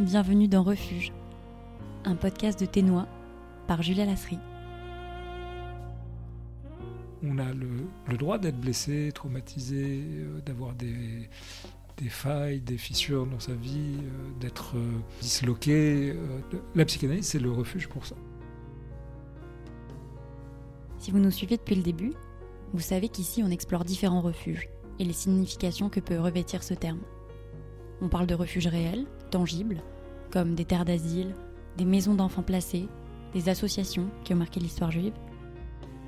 Bienvenue dans Refuge, un podcast de Ténois par Julia Lasserie. On a le, droit d'être blessé, traumatisé, euh, d'avoir des, failles, des fissures dans sa vie, euh, d'être euh, disloqué. la psychanalyse, c'est le refuge pour ça. Si vous nous suivez depuis le début, vous savez qu'ici on explore différents refuges et les significations que peut revêtir ce terme. On parle de refuges réels, tangibles, comme des terres d'asile, des maisons d'enfants placés, des associations qui ont marqué l'histoire juive.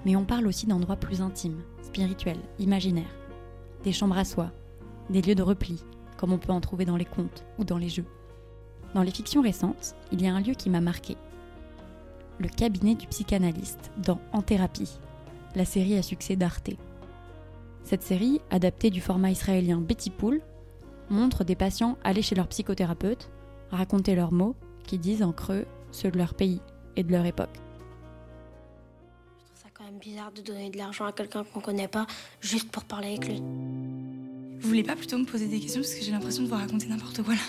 Mais on parle aussi d'endroits plus intimes, spirituels, imaginaires, des chambres à soi, des lieux de repli, comme on peut en trouver dans les contes ou dans les jeux. Dans les fictions récentes, il y a un lieu qui m'a marqué. Le cabinet du psychanalyste dans En thérapie, la série à succès d'Arte. Cette série, adaptée du format israélien Betty Pool, montre des patients aller chez leur psychothérapeute, raconter leurs mots qui disent en creux ceux de leur pays et de leur époque. Je trouve ça quand même bizarre de donner de l'argent à quelqu'un qu'on connaît pas juste pour parler avec lui. Vous voulez pas plutôt me poser des questions parce que j'ai l'impression de vous raconter n'importe quoi là?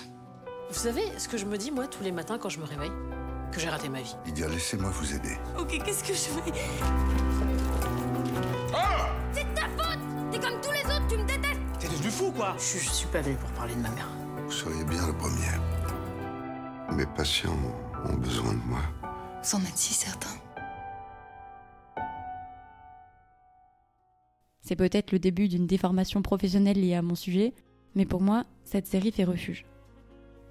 Vous savez ce que je me dis moi tous les matins quand je me réveille? Que j'ai raté ma vie. Lydia, laissez-moi vous aider. Ok, qu'est-ce que je fais? C'est ta faute T'es comme tous les autres, tu me détestes T'es devenu fou quoi je, je suis pas venu pour parler de ma mère. Vous seriez bien le premier. Mes patients ont besoin de moi. Vous en êtes si certain C'est peut-être le début d'une déformation professionnelle liée à mon sujet, mais pour moi, cette série fait refuge.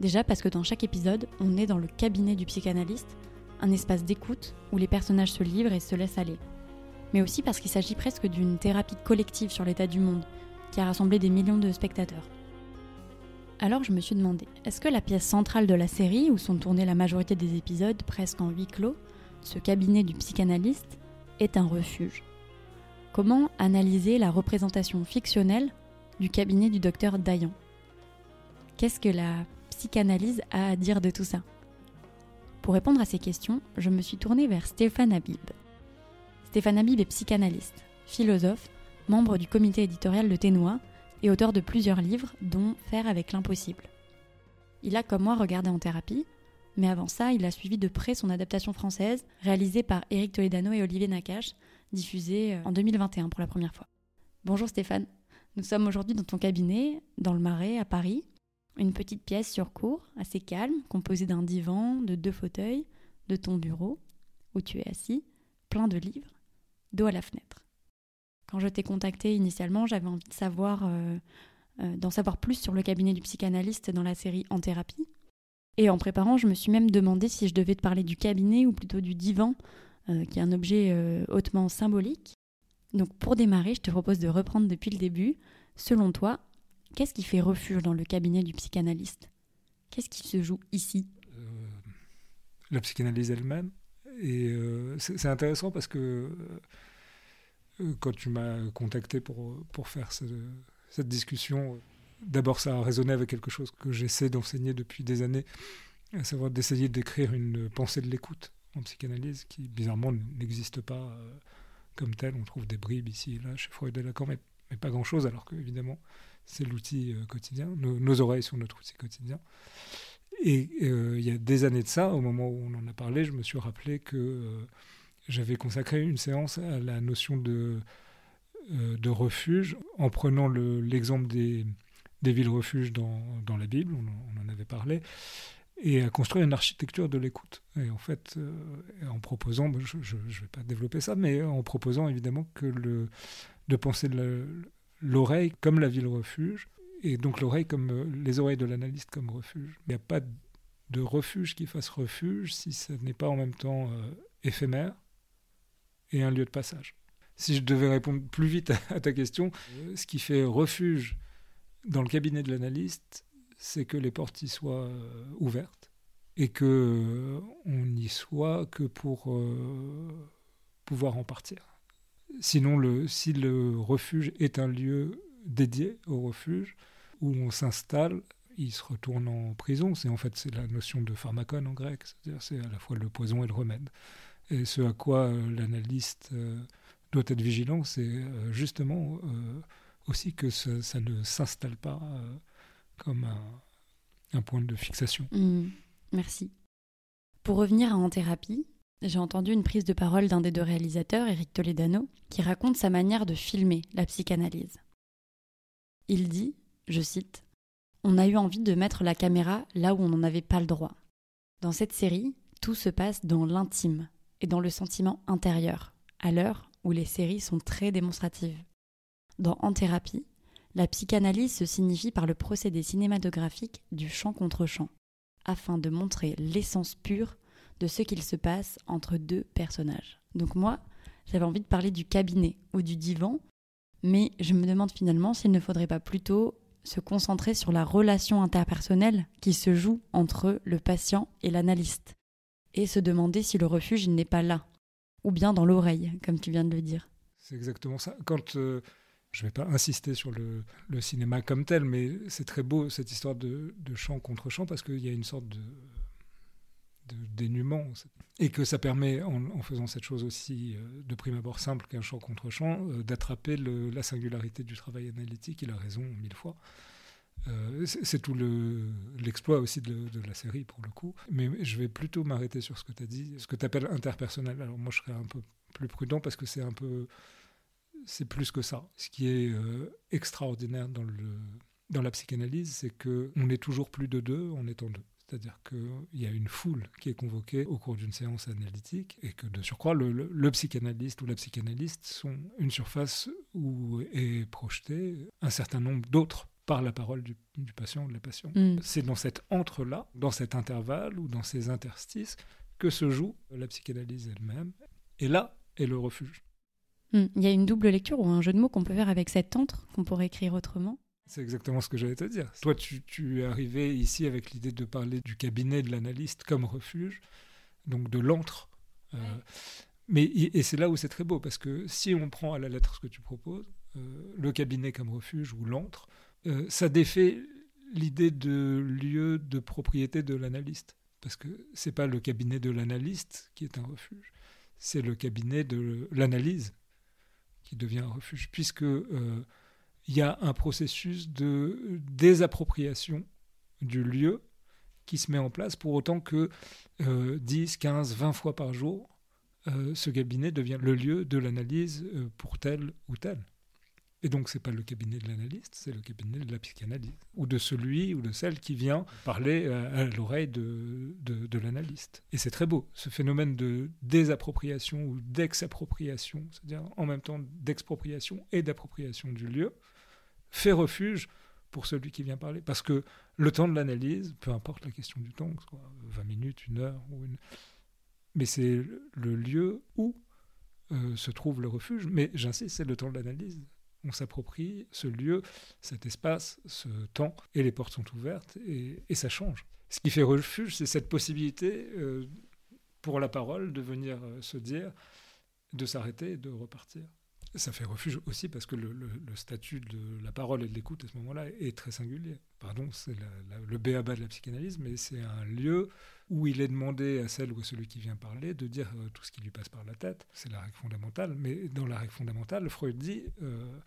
Déjà parce que dans chaque épisode, on est dans le cabinet du psychanalyste, un espace d'écoute où les personnages se livrent et se laissent aller. Mais aussi parce qu'il s'agit presque d'une thérapie collective sur l'état du monde, qui a rassemblé des millions de spectateurs. Alors je me suis demandé, est-ce que la pièce centrale de la série, où sont tournés la majorité des épisodes presque en huis clos, ce cabinet du psychanalyste, est un refuge? Comment analyser la représentation fictionnelle du cabinet du docteur Dayan? Qu'est-ce que la psychanalyse a à dire de tout ça? Pour répondre à ces questions, je me suis tournée vers Stéphane Habib. Stéphane Habib est psychanalyste, philosophe, membre du comité éditorial de Ténois et auteur de plusieurs livres, dont Faire avec l'impossible. Il a, comme moi, regardé en thérapie, mais avant ça, il a suivi de près son adaptation française, réalisée par Éric Toledano et Olivier Nakache, diffusée euh, en 2021 pour la première fois. Bonjour Stéphane, nous sommes aujourd'hui dans ton cabinet, dans le Marais, à Paris. Une petite pièce sur cours, assez calme, composée d'un divan, de deux fauteuils, de ton bureau, où tu es assis, plein de livres, dos à la fenêtre. Quand je t'ai contacté initialement, j'avais envie de savoir, euh, euh, d'en savoir plus sur le cabinet du psychanalyste dans la série En thérapie. Et en préparant, je me suis même demandé si je devais te parler du cabinet ou plutôt du divan, euh, qui est un objet hautement symbolique. Donc pour démarrer, je te propose de reprendre depuis le début. Selon toi, qu'est-ce qui fait refuge dans le cabinet du psychanalyste? Qu'est-ce qui se joue ici? La psychanalyse elle-même. Et c'est intéressant parce que quand tu m'as contacté pour, pour faire cette discussion, d'abord ça a résonné avec quelque chose que j'essaie d'enseigner depuis des années, à savoir d'essayer d'écrire une pensée de l'écoute en psychanalyse qui bizarrement n'existe pas euh, comme telle. On trouve des bribes ici et là chez Freud et Lacan, mais, mais pas grand-chose, alors qu'évidemment c'est l'outil euh, quotidien. Nos, oreilles sont notre outil quotidien. Et il y a des années de ça, au moment où on en a parlé, je me suis rappelé que j'avais consacré une séance à la notion de, euh, refuge en prenant l'exemple des, villes-refuges dans, la Bible, on, en avait parlé, et à construire une architecture de l'écoute. Et en fait, euh, en proposant, je ne vais pas développer ça, mais en proposant évidemment que de penser l'oreille comme la ville-refuge, et donc l'oreille comme euh, les oreilles de l'analyste comme refuge. Il n'y a pas de refuge qui fasse refuge si ce n'est pas en même temps éphémère, et un lieu de passage. Si je devais répondre plus vite à ta question, euh, ce qui fait refuge dans le cabinet de l'analyste, c'est que les portes y soient euh, ouvertes et que euh, on n'y soit que pour pouvoir en partir. Sinon, le, si le refuge est un lieu dédié au refuge, où on s'installe, il se retourne en prison. C'est en fait c'est la notion de pharmacone en grec, c'est-à-dire c'est à la fois le poison et le remède. Et ce à quoi euh, l'analyste euh, doit être vigilant, c'est euh, justement aussi que ça, ne s'installe pas comme un point de fixation. Hmm, merci. Pour revenir à En thérapie, j'ai entendu une prise de parole d'un des deux réalisateurs, Eric Toledano, qui raconte sa manière de filmer la psychanalyse. Il dit, je cite, On a eu envie de mettre la caméra là où on n'en avait pas le droit. Dans cette série, tout se passe dans l'intime et dans le sentiment intérieur, à l'heure où les séries sont très démonstratives. Dans En thérapie, la psychanalyse se signifie par le procédé cinématographique du chant contre chant, afin de montrer l'essence pure de ce qu'il se passe entre deux personnages. Donc moi, j'avais envie de parler du cabinet ou du divan, mais je me demande finalement s'il ne faudrait pas plutôt se concentrer sur la relation interpersonnelle qui se joue entre le patient et l'analyste, et se demander si le refuge n'est pas là, ou bien dans l'oreille, comme tu viens de le dire. C'est exactement ça. Quand euh, je ne vais pas insister sur le, cinéma comme tel, mais c'est très beau cette histoire de, de chant contre chant parce qu'il y a une sorte de de dénuement. Et que ça permet, en, faisant cette chose aussi euh, de prime abord simple qu'un champ contre champ, euh, d'attraper la singularité du travail analytique. Il a raison mille fois. Euh, c'est tout l'exploit aussi de, la série pour le coup. Mais je vais plutôt m'arrêter sur ce que tu as dit, ce que tu appelles interpersonnel. Alors moi je serais un peu plus prudent parce que c'est un peu. C'est plus que ça. Ce qui est extraordinaire dans, le, la psychanalyse, c'est qu'on est toujours plus de deux en étant deux. C'est-à-dire qu'il y a une foule qui est convoquée au cours d'une séance analytique et que de surcroît, le, psychanalyste ou la psychanalyste sont une surface où est projeté un certain nombre d'autres par la parole du, patient ou de la patiente. Mm. C'est dans cet entre-là, dans cet intervalle ou dans ces interstices que se joue la psychanalyse elle-même. Et là est le refuge. Mm. Il y a une double lecture ou un jeu de mots qu'on peut faire avec cet entre, qu'on pourrait écrire autrement. C'est exactement ce que j'allais te dire. Toi, tu, es arrivé ici avec l'idée de parler du cabinet de l'analyste comme refuge, donc de l'antre. Euh, mais, et c'est là où c'est très beau, parce que si on prend à la lettre ce que tu proposes, euh, le cabinet comme refuge ou l'antre, euh, ça défait l'idée de lieu de propriété de l'analyste. Parce que c'est pas le cabinet de l'analyste qui est un refuge, c'est le cabinet de l'analyse qui devient un refuge, puisque il y a un processus de désappropriation du lieu qui se met en place pour autant que 10, 15, 20 fois par jour, euh, ce cabinet devient le lieu de l'analyse euh, pour tel ou tel. Et donc, ce n'est pas le cabinet de l'analyste, c'est le cabinet de la psychanalyse, ou de celui ou de celle qui vient parler à, l'oreille de, de, de l'analyste. Et c'est très beau, ce phénomène de désappropriation ou d'exappropriation, c'est-à-dire en même temps d'expropriation et d'appropriation du lieu, fait refuge pour celui qui vient parler. Parce que le temps de l'analyse, peu importe la question du temps, soit 20 minutes, une heure, ou une... mais c'est le lieu où euh, se trouve le refuge. Mais j'insiste, c'est le temps de l'analyse. On s'approprie ce lieu, cet espace, ce temps, et les portes sont ouvertes, et, ça change. Ce qui fait refuge, c'est cette possibilité euh, pour la parole de venir euh, se dire, de s'arrêter et de repartir. Ça fait refuge aussi parce que le, statut de la parole et de l'écoute à ce moment-là est très singulier. Pardon, c'est le béaba de la psychanalyse, mais c'est un lieu où il est demandé à celle ou à celui qui vient parler de dire euh, tout ce qui lui passe par la tête. C'est la règle fondamentale. Mais dans la règle fondamentale, Freud dit euh,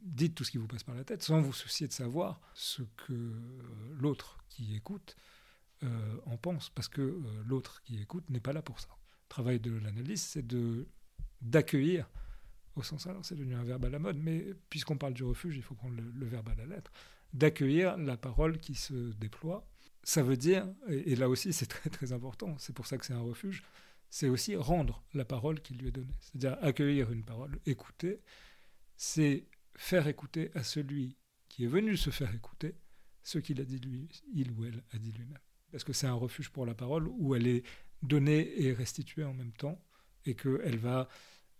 dites tout ce qui vous passe par la tête sans vous soucier de savoir ce que l'autre qui écoute euh, en pense, parce que l'autre qui écoute n'est pas là pour ça. Le travail de l'analyse, c'est d'accueillir au sens alors c'est devenu un verbe à la mode, mais puisqu'on parle du refuge, il faut prendre le, verbe à la lettre, d'accueillir la parole qui se déploie. Ça veut dire, et, là aussi c'est très très important, c'est pour ça que c'est un refuge, c'est aussi rendre la parole qui lui est donnée. C'est-à-dire accueillir une parole, écouter, c'est faire écouter à celui qui est venu se faire écouter ce qu'il a dit lui, il ou elle a dit lui-même. Parce que c'est un refuge pour la parole où elle est donnée et restituée en même temps, et qu'elle va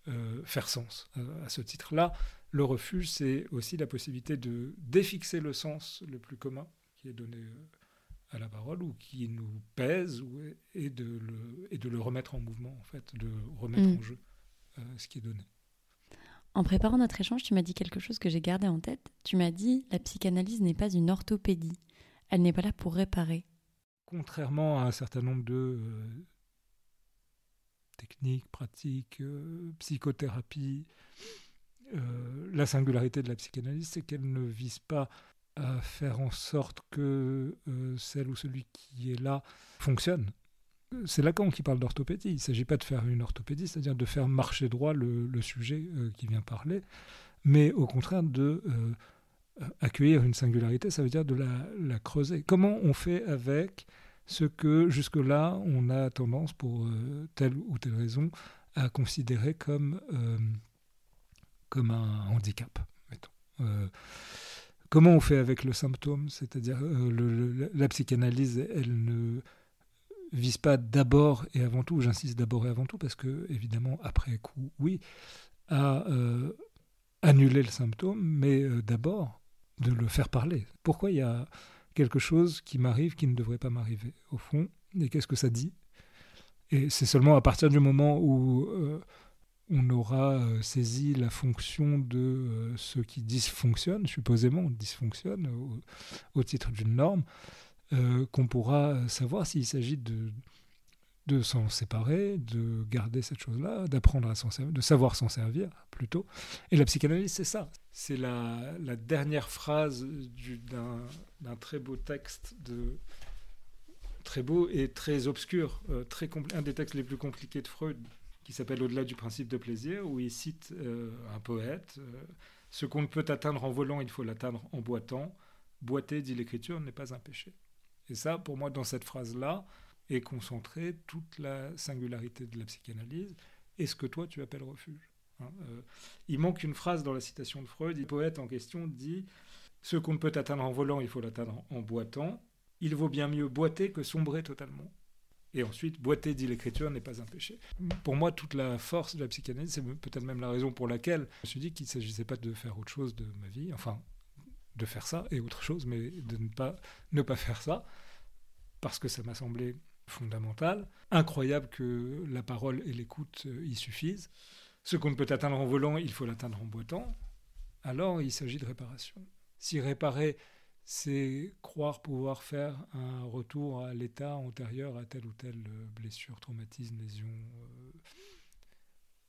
euh, faire sens euh, à ce titre-là. Le refuge, c'est aussi la possibilité de défixer le sens le plus commun qui est donné euh, à la parole ou qui nous pèse et, de le, et de le remettre en mouvement, en fait, de remettre mm. en jeu ce qui est donné. En préparant notre échange, tu m'as dit quelque chose que j'ai gardé en tête. Tu m'as dit la psychanalyse n'est pas une orthopédie. Elle n'est pas là pour réparer. Contrairement à un certain nombre de, techniques, pratiques, euh, psychothérapie. Euh, la singularité de la psychanalyse, c'est qu'elle ne vise pas à faire en sorte que euh, celle ou celui qui est là fonctionne. C'est Lacan qui parle d'orthopédie. Il ne s'agit pas de faire une orthopédie, c'est-à-dire de faire marcher droit le, sujet euh, qui vient parler, mais au contraire de accueillir une singularité, ça veut dire de la, creuser. Comment on fait avec ce que jusque-là on a tendance, pour telle ou telle raison, à considérer comme, comme un handicap mettons. Comment on fait avec le symptôme? C'est-à-dire, euh, la psychanalyse, elle ne vise pas d'abord et avant tout, j'insiste d'abord et avant tout, parce que, évidemment, après coup, oui, à euh, annuler le symptôme, mais euh, d'abord de le faire parler. Pourquoi il y a quelque chose qui m'arrive qui ne devrait pas m'arriver, au fond, et qu'est-ce que ça dit? Et c'est seulement à partir du moment où on aura euh, saisi la fonction de euh, ce qui dysfonctionne, supposément dysfonctionne au, titre d'une norme, euh, qu'on pourra savoir s'il s'agit de, de s'en séparer, de garder cette chose-là, d'apprendre à s'en servir, de savoir s'en servir plutôt. Et la psychanalyse, c'est ça. C'est la, dernière phrase d'un très beau texte de très beau et très obscur, très un des textes les plus compliqués de Freud, qui s'appelle Au-delà du principe de plaisir, où il cite euh, un poète euh, Ce qu'on ne peut atteindre en volant, il faut l'atteindre en boitant. Boiter, dit l'écriture, n'est pas un péché. Et ça, pour moi, dans cette phrase-là, est concentrée toute la singularité de la psychanalyse et ce que toi tu appelles refuge. Hein. Euh, il manque une phrase dans la citation de Freud. Le poète en question dit Ce qu'on ne peut atteindre en volant, il faut l'atteindre en boitant. Il vaut bien mieux boiter que sombrer totalement. Et ensuite, boiter, dit l'écriture, n'est pas un péché. Pour moi, toute la force de la psychanalyse, c'est peut-être même la raison pour laquelle je me suis dit qu'il ne s'agissait pas de faire autre chose de ma vie, enfin, de faire ça et autre chose, mais de ne pas, ne pas faire ça, parce que ça m'a semblé fondamental. Incroyable que la parole et l'écoute euh, y suffisent. Ce qu'on ne peut atteindre en volant, il faut l'atteindre en boitant. Alors, il s'agit de réparation. Si réparer c'est croire pouvoir faire un retour à l'état antérieur à telle ou telle euh, blessure, traumatisme, lésion.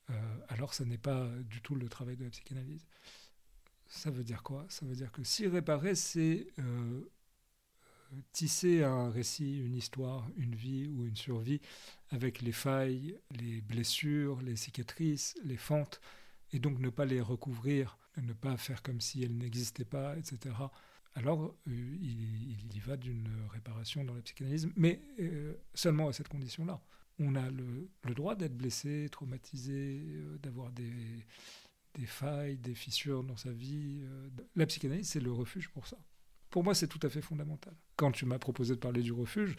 Euh, alors, ça n'est pas du tout le travail de la psychanalyse. Ça veut dire quoi? Ça veut dire que si réparer, c'est tisser un récit, une histoire, une vie ou une survie avec les failles, les blessures, les cicatrices, les fentes, et donc ne pas les recouvrir, ne pas faire comme si elles n'existaient pas, etc alors euh, il, y va d'une réparation dans la psychanalyse, mais euh, seulement à cette condition-là. On a le, droit d'être blessé, traumatisé, euh, d'avoir des, des, failles, des fissures dans sa vie. La psychanalyse, c'est le refuge pour ça. Pour moi, c'est tout à fait fondamental. Quand tu m'as proposé de parler du refuge,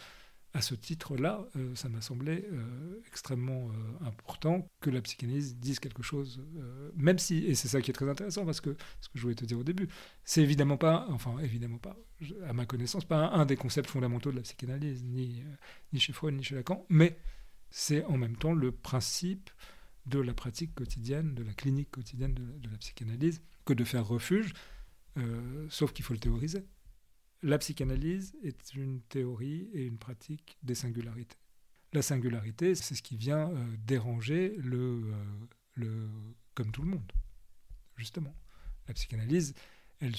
à ce titre-là, euh, ça m'a semblé euh, extrêmement euh, important que la psychanalyse dise quelque chose, même si, et c'est ça qui est très intéressant, parce que ce que je voulais te dire au début, c'est évidemment pas, enfin évidemment pas, à ma connaissance, pas un, des concepts fondamentaux de la psychanalyse, ni, ni chez Freud, ni chez Lacan, mais c'est en même temps le principe de la pratique quotidienne, de la clinique quotidienne de la psychanalyse, que de faire refuge, sauf qu'il faut le théoriser la psychanalyse est une théorie et une pratique des singularités. La singularité, c'est ce qui vient euh, déranger le, euh, le, comme tout le monde, justement. La psychanalyse, elle,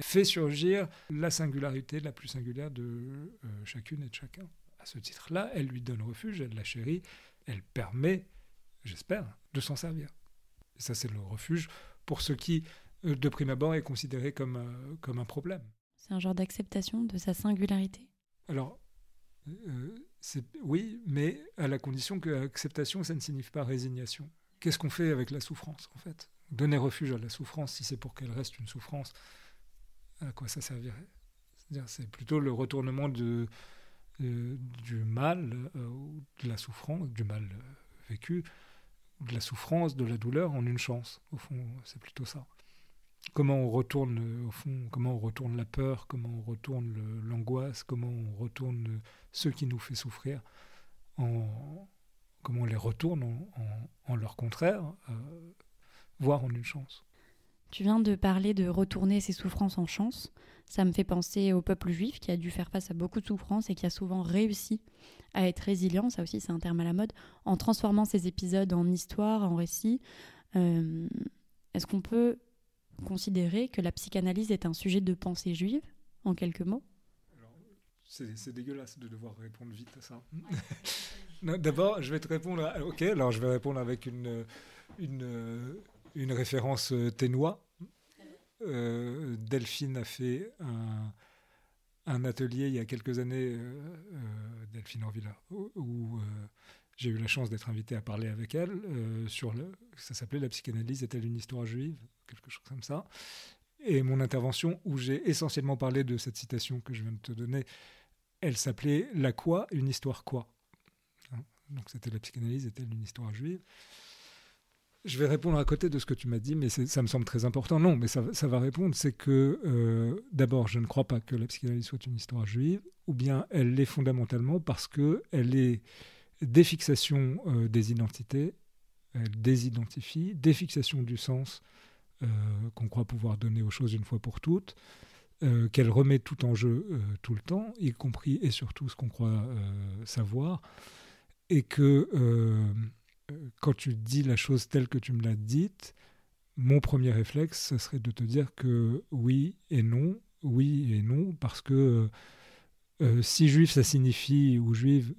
fait surgir la singularité la plus singulière de euh, chacune et de chacun. À ce titre-là, elle lui donne refuge, elle la chérit, elle permet, j'espère, de s'en servir. Et ça, c'est le refuge pour ce qui, de prime abord, est considéré comme, comme un problème. C'est un genre d'acceptation de sa singularité Alors, euh, oui, mais à la condition que acceptation, ça ne signifie pas résignation. Qu'est-ce qu'on fait avec la souffrance, en fait? Donner refuge à la souffrance, si c'est pour qu'elle reste une souffrance, à quoi ça servirait? C'est plutôt le retournement de, euh, du mal, euh, de la souffrance, du mal vécu, de la souffrance, de la douleur en une chance. Au fond, c'est plutôt ça comment on retourne euh, au fond, comment on retourne la peur, comment on retourne l'angoisse, comment on retourne ce qui nous fait souffrir, en, comment on les retourne en, leur contraire, euh, voire en une chance. Tu viens de parler de retourner ses souffrances en chance. Ça me fait penser au peuple juif qui a dû faire face à beaucoup de souffrances et qui a souvent réussi à être résilient, ça aussi c'est un terme à la mode, en transformant ces épisodes en histoire, en récit. Euh, est-ce qu'on peut considérer que la psychanalyse est un sujet de pensée juive, en quelques mots c'est dégueulasse de devoir répondre vite à ça. D'abord, je vais te répondre. ok, alors je vais répondre avec une, une, une référence euh, ténois. Euh, Delphine a fait un, un, atelier il y a quelques années, euh, Delphine Orvilla, où, j'ai eu la chance d'être invité à parler avec elle sur le. Ça s'appelait La psychanalyse est-elle une histoire juive? Quelque chose comme ça. Et mon intervention, où j'ai essentiellement parlé de cette citation que je viens de te donner, elle s'appelait La quoi? Une histoire quoi? Hein, Donc c'était la psychanalyse, était-elle une histoire juive? Je vais répondre à côté de ce que tu m'as dit, mais ça me semble très important. Non, mais ça, va répondre. C'est que euh, d'abord, je ne crois pas que la psychanalyse soit une histoire juive, ou bien elle l'est fondamentalement parce qu'elle est défixation euh, des identités, elle désidentifie, défixation du sens euh, qu'on croit pouvoir donner aux choses une fois pour toutes. Euh, qu'elle remet tout en jeu tout le temps, y compris et surtout ce qu'on croit savoir, et que quand tu dis la chose telle que tu me l'as dite, mon premier réflexe, ce serait de te dire que oui et non, oui et non, parce que si juif ça signifie, ou juive,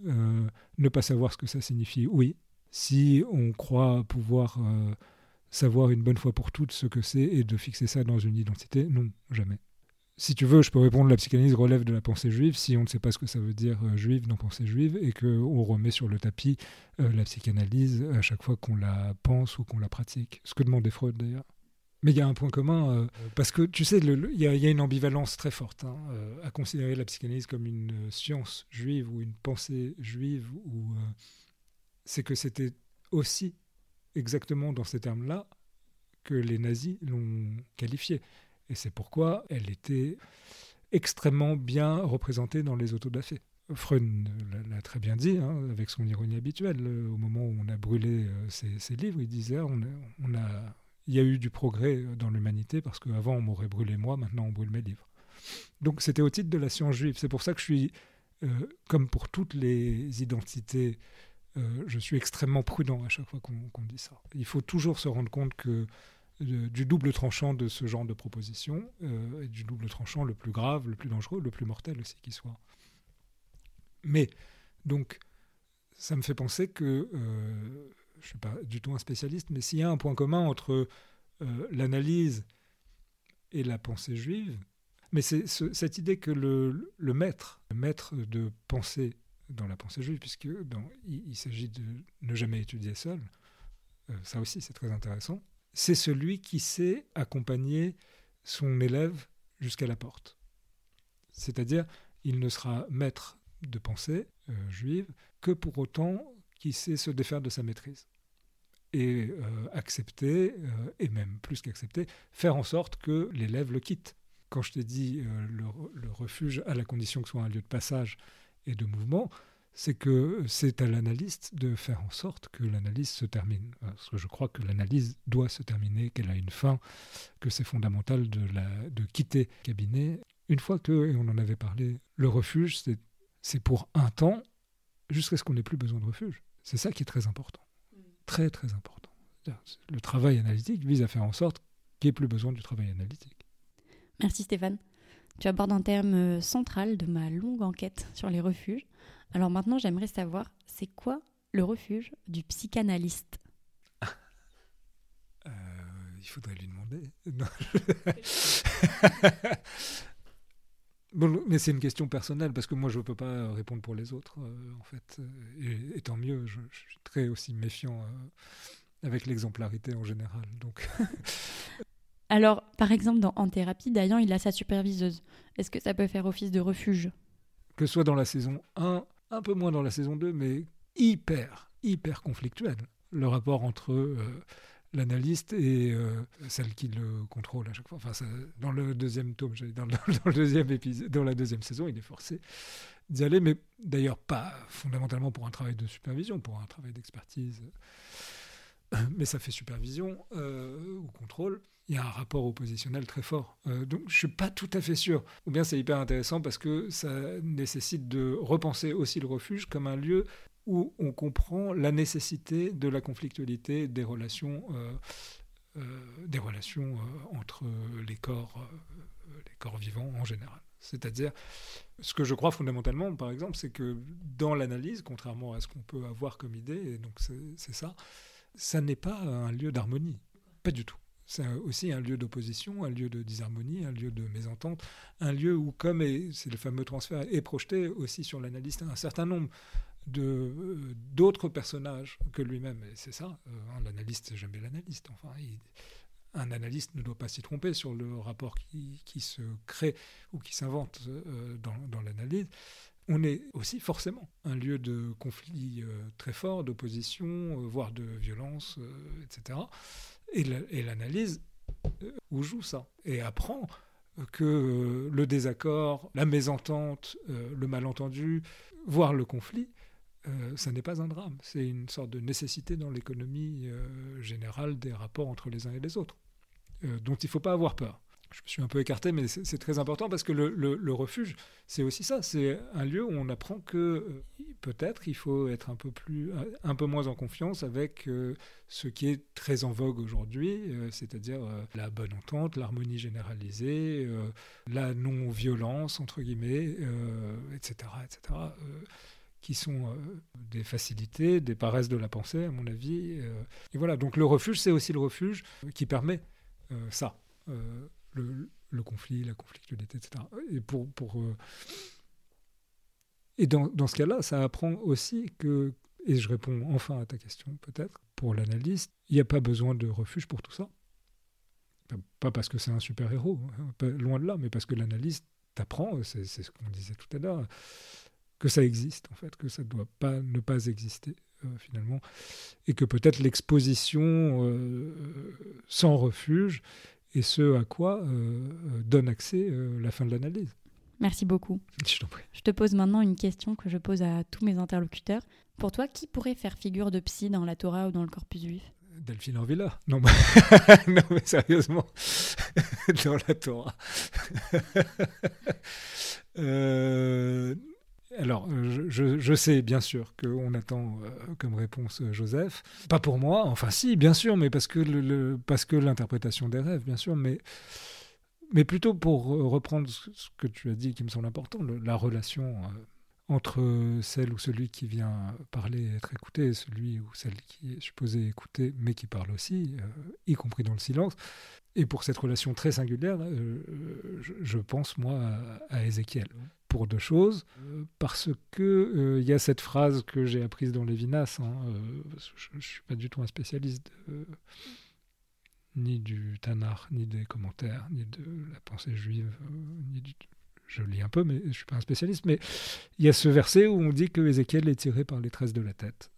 ne pas savoir ce que ça signifie, oui. Si on croit pouvoir savoir une bonne fois pour toutes ce que c'est et de fixer ça dans une identité, non, jamais si tu veux, je peux répondre la psychanalyse relève de la pensée juive si on ne sait pas ce que ça veut dire euh, juive dans pensée juive et qu'on remet sur le tapis euh, la psychanalyse à chaque fois qu'on la pense ou qu'on la pratique. Ce que demandait Freud d'ailleurs. Mais il y a un point commun, euh, parce que tu sais, il y, a une ambivalence très forte hein, à considérer la psychanalyse comme une science juive ou une pensée juive, ou c'est que c'était aussi exactement dans ces termes-là que les nazis l'ont qualifiée. Et c'est pourquoi elle était extrêmement bien représentée dans les autodafés. Freud l'a très bien dit, hein, avec son ironie habituelle. Au moment où on a brûlé euh, ses, livres, il disait on a, il y a eu du progrès dans l'humanité parce qu'avant on m'aurait brûlé moi, maintenant on brûle mes livres. Donc c'était au titre de la science juive. C'est pour ça que je suis, euh, comme pour toutes les identités, euh, je suis extrêmement prudent à chaque fois qu'on dit ça. Il faut toujours se rendre compte que du double tranchant de ce genre de proposition, euh, et du double tranchant le plus grave, le plus dangereux, le plus mortel aussi qui soit. Mais, donc, ça me fait penser que, euh, je ne suis pas du tout un spécialiste, mais s'il y a un point commun entre euh, l'analyse et la pensée juive, mais c'est cette idée que le, maître, le maître de pensée dans la pensée juive, puisque il, s'agit de ne jamais étudier seul, ça aussi c'est très intéressant, c'est celui qui sait accompagner son élève jusqu'à la porte. C'est-à-dire, il ne sera maître de pensée euh, juive que pour autant qu'il sait se défaire de sa maîtrise et euh, accepter, euh, et même plus qu'accepter, faire en sorte que l'élève le quitte. Quand je t'ai dit le, le, refuge à la condition que ce soit un lieu de passage et de mouvement, c'est que c'est à l'analyste de faire en sorte que l'analyse se termine. Parce que je crois que l'analyse doit se terminer, qu'elle a une fin, que c'est fondamental de, la, de quitter le cabinet. Une fois que, et on en avait parlé, le refuge, c'est pour un temps, jusqu'à ce qu'on n'ait plus besoin de refuge. C'est ça qui est très important. Très, très important. Le travail analytique vise à faire en sorte qu'il n'y ait plus besoin du travail analytique. Merci Stéphane. Tu abordes un terme central de ma longue enquête sur les refuges, alors maintenant, j'aimerais savoir, c'est quoi le refuge du psychanalyste? Euh, Il faudrait lui demander. bon, mais c'est une question personnelle parce que moi je ne peux pas répondre pour les autres euh, en fait. Et, tant mieux, je, suis très aussi méfiant euh, avec l'exemplarité en général. Donc. Alors, par exemple, dans En thérapie, Dayan, il a sa superviseuse. Est-ce que ça peut faire office de refuge? Que ce soit dans la saison 1 un peu moins dans la saison 2, mais hyper, hyper conflictuel. Le rapport entre euh, l'analyste et euh, celle qui le contrôle à chaque fois. Enfin, dans le deuxième tome, dans, le deuxième épisode, dans la deuxième saison, il est forcé d'y aller, mais d'ailleurs pas fondamentalement pour un travail de supervision, pour un travail d'expertise, mais ça fait supervision euh, ou contrôle il y a un rapport oppositionnel très fort. Euh, donc je suis pas tout à fait sûr. Ou bien c'est hyper intéressant parce que ça nécessite de repenser aussi le refuge comme un lieu où on comprend la nécessité de la conflictualité des relations euh, des relations entre les corps, les corps vivants en général. C'est-à-dire, ce que je crois fondamentalement, par exemple, c'est que dans l'analyse, contrairement à ce qu'on peut avoir comme idée, et donc c'est ça, ça n'est pas un lieu d'harmonie, pas du tout. C'est aussi un lieu d'opposition, un lieu de disharmonie, un lieu de mésentente, un lieu où, comme c'est le fameux transfert, est projeté aussi sur l'analyste un certain nombre de d'autres personnages que lui-même. Et c'est ça, euh, hein, l'analyste, c'est jamais l'analyste. Enfin, un analyste ne doit pas s'y tromper sur le rapport qui, qui se crée ou qui s'invente euh, dans, dans l'analyse. On est aussi forcément un lieu de conflit euh, très fort, d'opposition, euh, voire de violence, etc. Et l'analyse joue ça? Et apprend que le désaccord, la mésentente, le malentendu, voire le conflit, ça n'est pas un drame, c'est une sorte de nécessité dans l'économie générale des rapports entre les uns et les autres. Euh, dont il ne faut pas avoir peur. Je me suis un peu écarté, mais c'est très important parce que le, refuge, c'est aussi ça. C'est un lieu où on apprend que euh, peut-être il faut être un peu, plus, un peu moins en confiance avec euh, ce qui est très en vogue aujourd'hui, c'est-à-dire la bonne entente, l'harmonie généralisée, la non-violence, entre guillemets, etc. etc qui sont des facilités, des paresses de la pensée, à mon avis. et voilà, donc le refuge, c'est aussi le refuge qui permet euh, ça, euh, le, conflit, la conflictualité, etc. Et, pour, pour, euh, et dans, dans ce cas-là, ça apprend aussi que, et je réponds enfin à ta question peut-être, pour l'analyste, il n'y a pas besoin de refuge pour tout ça. Pas parce que c'est un super-héros, hein, loin de là, mais parce que l'analyste t'apprend, c'est ce qu'on disait tout à l'heure, que ça existe en fait, que ça ne doit pas ne pas exister. Euh, finalement, et que peut-être l'exposition euh, sans refuge est ce à quoi euh, donne accès la fin de l'analyse. Merci beaucoup. Je, Je te pose maintenant une question que je pose à tous mes interlocuteurs. Pour toi, qui pourrait faire figure de psy dans la Torah ou dans le corpus juif? Delphine Orvilla. Non, non, mais sérieusement, dans la Torah. euh, alors, euh, je, sais bien sûr qu'on attend euh, comme réponse euh, Joseph. Pas pour moi, enfin si, bien sûr, mais parce que l'interprétation des rêves, bien sûr, mais plutôt pour reprendre ce que tu as dit qui me semble important, la relation entre celle ou celui qui vient parler et être écouté et celui ou celle qui est supposé écouter mais qui parle aussi, y compris dans le silence. Et pour cette relation très singulière, je, pense moi à Ézéchiel pour deux choses. Euh, parce que il euh, y a cette phrase que j'ai apprise dans Lévinas. Hein, euh, je ne suis pas du tout un spécialiste ni du Tanar, ni des commentaires, ni de la pensée juive, je lis un peu, mais je ne suis pas un spécialiste. Mais il y a ce verset où on dit que Ézéchiel est tiré par les tresses de la tête.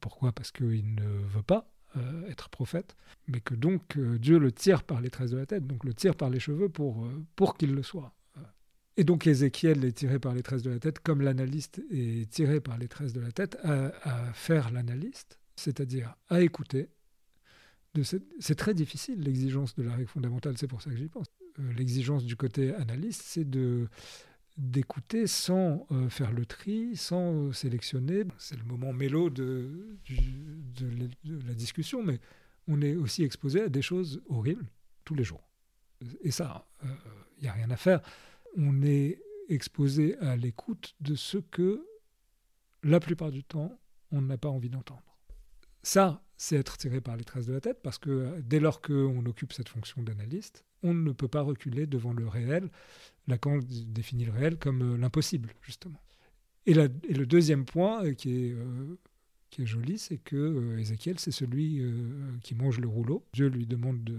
pourquoi? Parce qu'il ne veut pas être prophète, mais que donc Dieu le tire par les tresses de la tête, donc le tire par les cheveux pour, pour qu'il le soit. Et donc Ézéchiel est tiré par les tresses de la tête, comme l'analyste est tiré par les tresses de la tête, à, faire l'analyste, c'est-à-dire à écouter. C'est très difficile l'exigence de la règle fondamentale, c'est pour ça que j'y pense. Euh, l'exigence du côté analyste, c'est d'écouter sans euh, faire le tri, sans sélectionner. C'est le moment mélo de, de, la discussion, mais on est aussi exposé à des choses horribles tous les jours. Et ça, il euh, n'y a rien à faire on est exposé à l'écoute de ce que, la plupart du temps, on n'a pas envie d'entendre. Ça, c'est être tiré par les traces de la tête, parce que dès lors qu'on occupe cette fonction d'analyste, on ne peut pas reculer devant le réel. Lacan définit le réel comme euh, l'impossible, justement. Et, le deuxième point euh, qui est, euh, qui est joli, c'est que Ézéchiel, c'est celui qui mange le rouleau. Dieu lui demande de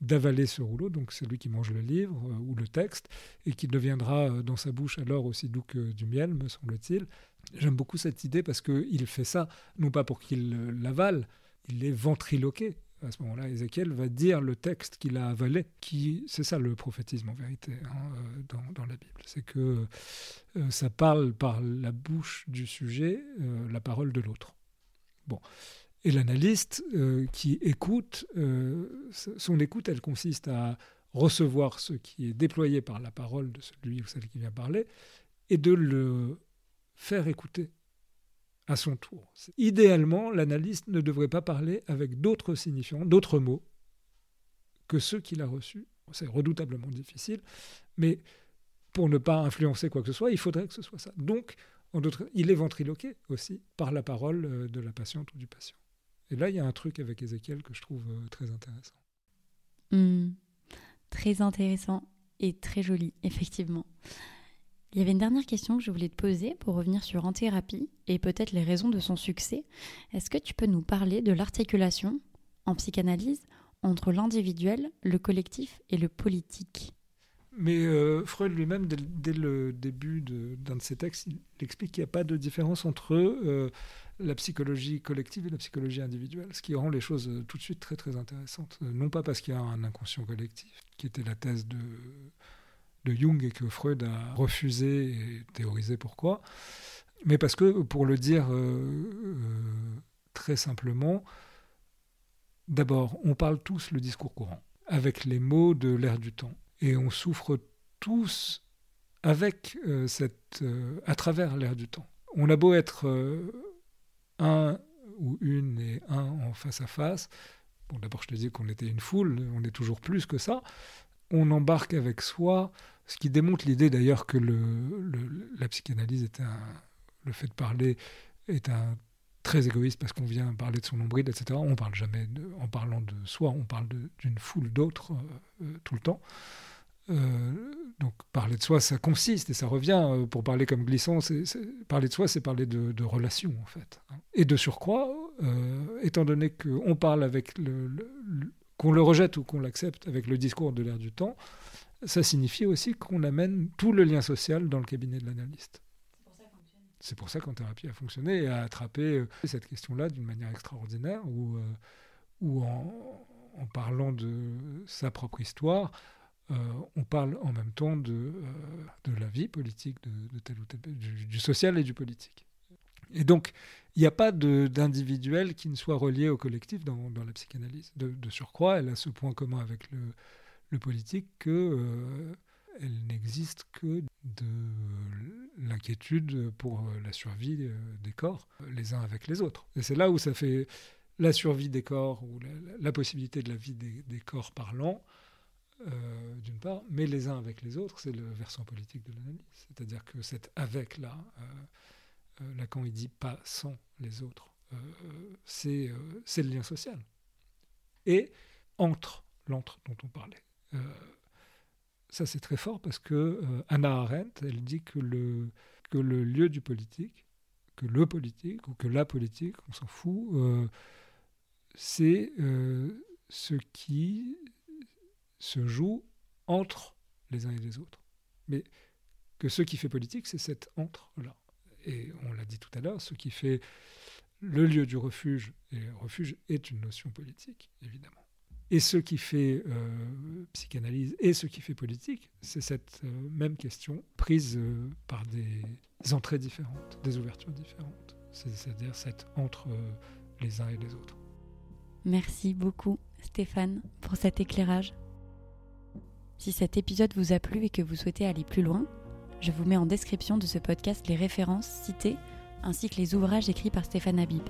d'avaler ce rouleau, donc celui qui mange le livre euh, ou le texte, et qui deviendra euh, dans sa bouche alors aussi doux que du miel, me semble-t-il. J'aime beaucoup cette idée parce qu'il fait ça, non pas pour qu'il euh, l'avale, il est ventriloqué. À ce moment-là, Ézéchiel va dire le texte qu'il a avalé, qui c'est ça le prophétisme en vérité hein, dans, dans, la Bible, c'est que ça parle par la bouche du sujet la parole de l'autre. Bon, et l'analyste euh, qui écoute, euh, son écoute, elle consiste à recevoir ce qui est déployé par la parole de celui ou celle qui vient parler et de le faire écouter à son tour. Idéalement, l'analyste ne devrait pas parler avec d'autres signifiants, d'autres mots que ceux qu'il a reçus. C'est redoutablement difficile, mais pour ne pas influencer quoi que ce soit, il faudrait que ce soit ça. Donc, il est ventriloqué aussi par la parole euh, de la patiente ou du patient. Et là, il y a un truc avec Ézéchiel que je trouve euh, très intéressant. Hmm. très intéressant et très joli, effectivement. Il y avait une dernière question que je voulais te poser pour revenir sur En thérapie et peut-être les raisons de son succès. Est-ce que tu peux nous parler de l'articulation en psychanalyse entre l'individuel, le collectif et le politique? Mais euh, Freud lui-même, dès, le début d'un de, ses textes, il explique qu'il n'y a pas de différence entre euh, la psychologie collective et la psychologie individuelle, ce qui rend les choses euh, tout de suite très très intéressantes. Non pas parce qu'il y a un inconscient collectif, qui était la thèse de, de Jung et que Freud a refusé et théorisé pourquoi, mais parce que, pour le dire très simplement, d'abord, on parle tous le discours courant, avec les mots de l'ère du temps et on souffre tous avec euh, cette, euh, à travers l'ère du temps. On a beau être euh, un ou une et un en face à face. Bon, d'abord, je te dis qu'on était une foule, on est toujours plus que ça. On embarque avec soi, ce qui démontre l'idée d'ailleurs que la psychanalyse est un, le fait de parler est un très égoïste parce qu'on vient parler de son nombril, etc. On parle jamais, en parlant de soi, on parle d'une foule d'autres tout le temps. Euh, donc parler de soi, ça consiste et ça revient, euh, pour parler comme glissant, parler de soi, c'est parler de, de relations en fait. Hein. Et de surcroît, euh, étant donné qu'on parle avec le, qu'on le rejette ou qu'on l'accepte avec le discours de l'air du temps, ça signifie aussi qu'on amène tout le lien social dans le cabinet de l'analyste. C'est pour ça qu'en thérapie a fonctionné et a attrapé cette question-là d'une manière extraordinaire, où, où en, parlant de sa propre histoire, euh, on parle en même temps de, euh, de la vie politique, de, tel ou tel, du, social et du politique. Et donc, il n'y a pas d'individuel qui ne soit relié au collectif dans, la psychanalyse. De, surcroît, elle a ce point commun avec le, politique que euh, elle n'existe que de l'inquiétude pour la survie des corps, les uns avec les autres. Et c'est là où ça fait la survie des corps, ou la, possibilité de la vie des, corps parlants, euh, d'une part, mais les uns avec les autres, c'est le versant politique de l'analyse. C'est-à-dire que cet avec-là, euh, euh, Lacan, il dit pas sans les autres, c'est le lien social. Et entre, l'entre dont on parlait. Ça, c'est très fort parce que Anna Arendt, elle dit que le, que le lieu du politique, que le politique ou que la politique, on s'en fout, c'est ce qui se joue entre les uns et les autres. Mais que ce qui fait politique, c'est cet entre-là. Et on l'a dit tout à l'heure, ce qui fait le lieu du refuge, et refuge est une notion politique, évidemment. Et ce qui fait euh, psychanalyse et ce qui fait politique, c'est cette euh, même question prise euh, par des entrées différentes, des ouvertures différentes. C'est-à-dire cette entre les uns et les autres. Merci beaucoup Stéphane pour cet éclairage. Si cet épisode vous a plu et que vous souhaitez aller plus loin, je vous mets en description de ce podcast les références citées ainsi que les ouvrages écrits par Stéphane Habib.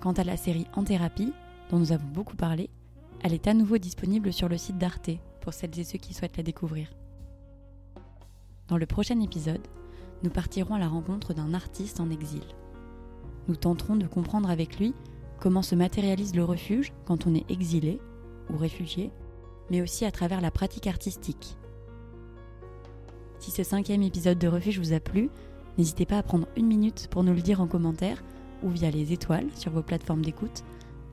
Quant à la série En thérapie, dont nous avons beaucoup parlé, elle est à nouveau disponible sur le site d'Arte pour celles et ceux qui souhaitent la découvrir. Dans le prochain épisode, nous partirons à la rencontre d'un artiste en exil. Nous tenterons de comprendre avec lui comment se matérialise le refuge quand on est exilé ou réfugié mais aussi à travers la pratique artistique. Si ce cinquième épisode de Refuge vous a plu, n'hésitez pas à prendre une minute pour nous le dire en commentaire ou via les étoiles sur vos plateformes d'écoute.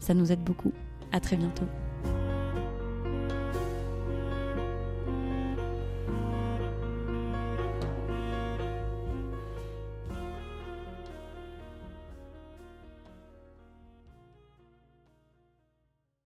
Ça nous aide beaucoup. À très bientôt.